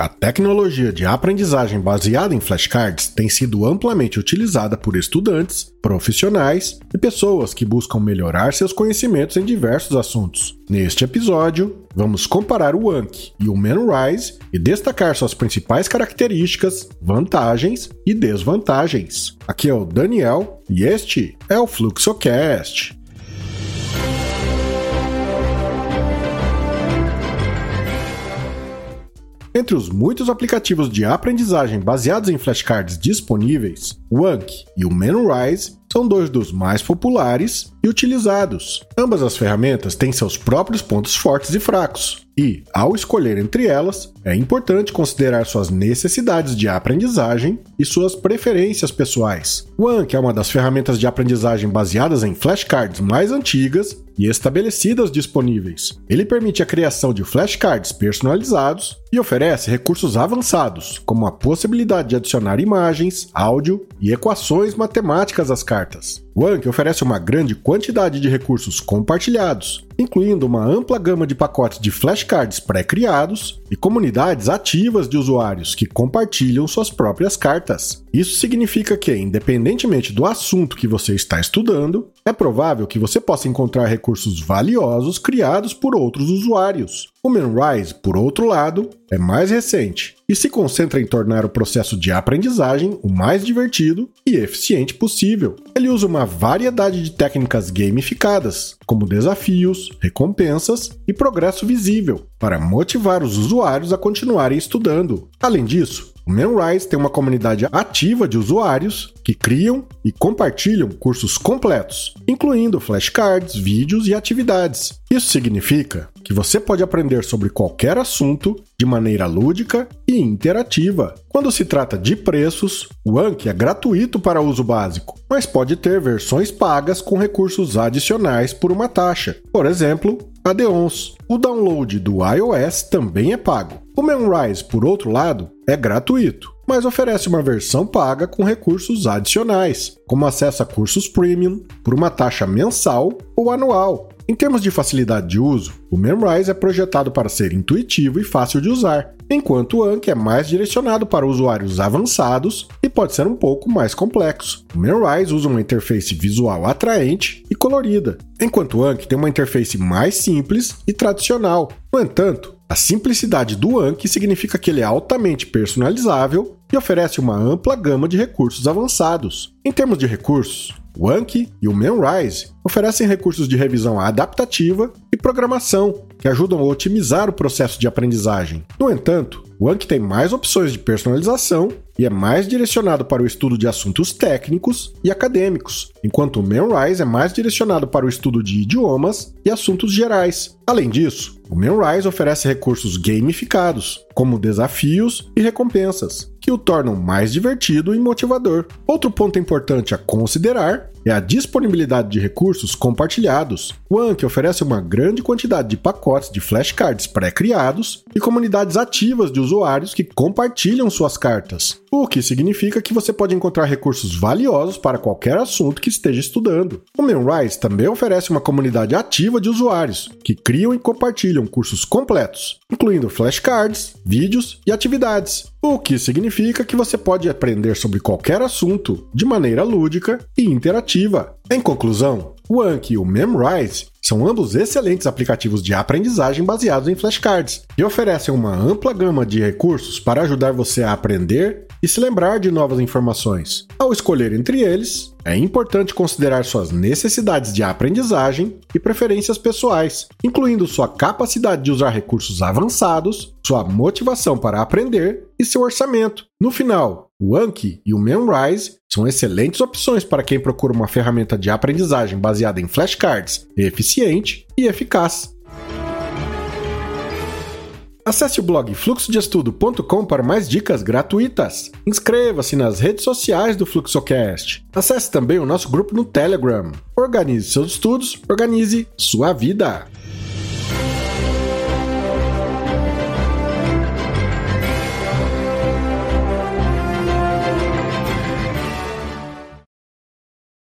A tecnologia de aprendizagem baseada em flashcards tem sido amplamente utilizada por estudantes, profissionais e pessoas que buscam melhorar seus conhecimentos em diversos assuntos. Neste episódio, vamos comparar o Anki e o Memrise e destacar suas principais características, vantagens e desvantagens. Aqui é o Daniel e este é o Fluxocast. Entre os muitos aplicativos de aprendizagem baseados em flashcards disponíveis, o Anki e o Memrise são dois dos mais populares e utilizados. Ambas as ferramentas têm seus próprios pontos fortes e fracos, e, ao escolher entre elas, é importante considerar suas necessidades de aprendizagem e suas preferências pessoais. O Anki é uma das ferramentas de aprendizagem baseadas em flashcards mais antigas e estabelecidas disponíveis. Ele permite a criação de flashcards personalizados e oferece recursos avançados, como a possibilidade de adicionar imagens, áudio e equações matemáticas às cartas. O Anki oferece uma grande quantidade de recursos compartilhados, incluindo uma ampla gama de pacotes de flashcards pré-criados e comunidades ativas de usuários que compartilham suas próprias cartas. Isso significa que, independentemente do assunto que você está estudando, é provável que você possa encontrar recursos valiosos criados por outros usuários. O Memrise, por outro lado, é mais recente e se concentra em tornar o processo de aprendizagem o mais divertido e eficiente possível. Ele usa uma variedade de técnicas gamificadas, como desafios, recompensas e progresso visível, para motivar os usuários a continuarem estudando. Além disso, o Memrise tem uma comunidade ativa de usuários que criam e compartilham cursos completos, incluindo flashcards, vídeos e atividades. Isso significa que você pode aprender sobre qualquer assunto de maneira lúdica e interativa. Quando se trata de preços, o Anki é gratuito para uso básico, mas pode ter versões pagas com recursos adicionais por uma taxa. Por exemplo, Adeons. O download do iOS também é pago. O Memrise, por outro lado, é gratuito, mas oferece uma versão paga com recursos adicionais, como acesso a cursos premium por uma taxa mensal ou anual. Em termos de facilidade de uso, o Memrise é projetado para ser intuitivo e fácil de usar, enquanto o Anki é mais direcionado para usuários avançados e pode ser um pouco mais complexo. O Memrise usa uma interface visual atraente e colorida, enquanto o Anki tem uma interface mais simples e tradicional. No entanto, a simplicidade do Anki significa que ele é altamente personalizável e oferece uma ampla gama de recursos avançados. Em termos de recursos, o Anki e o Memrise oferecem recursos de revisão adaptativa e programação que ajudam a otimizar o processo de aprendizagem. No entanto, o Anki tem mais opções de personalização e é mais direcionado para o estudo de assuntos técnicos e acadêmicos, enquanto o Memrise é mais direcionado para o estudo de idiomas e assuntos gerais. Além disso, o Memrise oferece recursos gamificados, como desafios e recompensas, que o tornam mais divertido e motivador. Outro ponto importante a considerar é a disponibilidade de recursos compartilhados. O Anki oferece uma grande quantidade de pacotes de flashcards pré-criados e comunidades ativas de usuários que compartilham suas cartas, o que significa que você pode encontrar recursos valiosos para qualquer assunto que esteja estudando. O Memrise também oferece uma comunidade ativa de usuários que criam e compartilham cursos completos, incluindo flashcards, vídeos e atividades, o que significa que você pode aprender sobre qualquer assunto de maneira lúdica e interativa. Em conclusão, o Anki e o Memrise são ambos excelentes aplicativos de aprendizagem baseados em flashcards e oferecem uma ampla gama de recursos para ajudar você a aprender e se lembrar de novas informações. Ao escolher entre eles, é importante considerar suas necessidades de aprendizagem e preferências pessoais, incluindo sua capacidade de usar recursos avançados, sua motivação para aprender e seu orçamento. No final, o Anki e o Memrise são excelentes opções para quem procura uma ferramenta de aprendizagem baseada em flashcards, eficiente e eficaz. Acesse o blog fluxodeestudo.com para mais dicas gratuitas. Inscreva-se nas redes sociais do Fluxocast. Acesse também o nosso grupo no Telegram. Organize seus estudos, organize sua vida.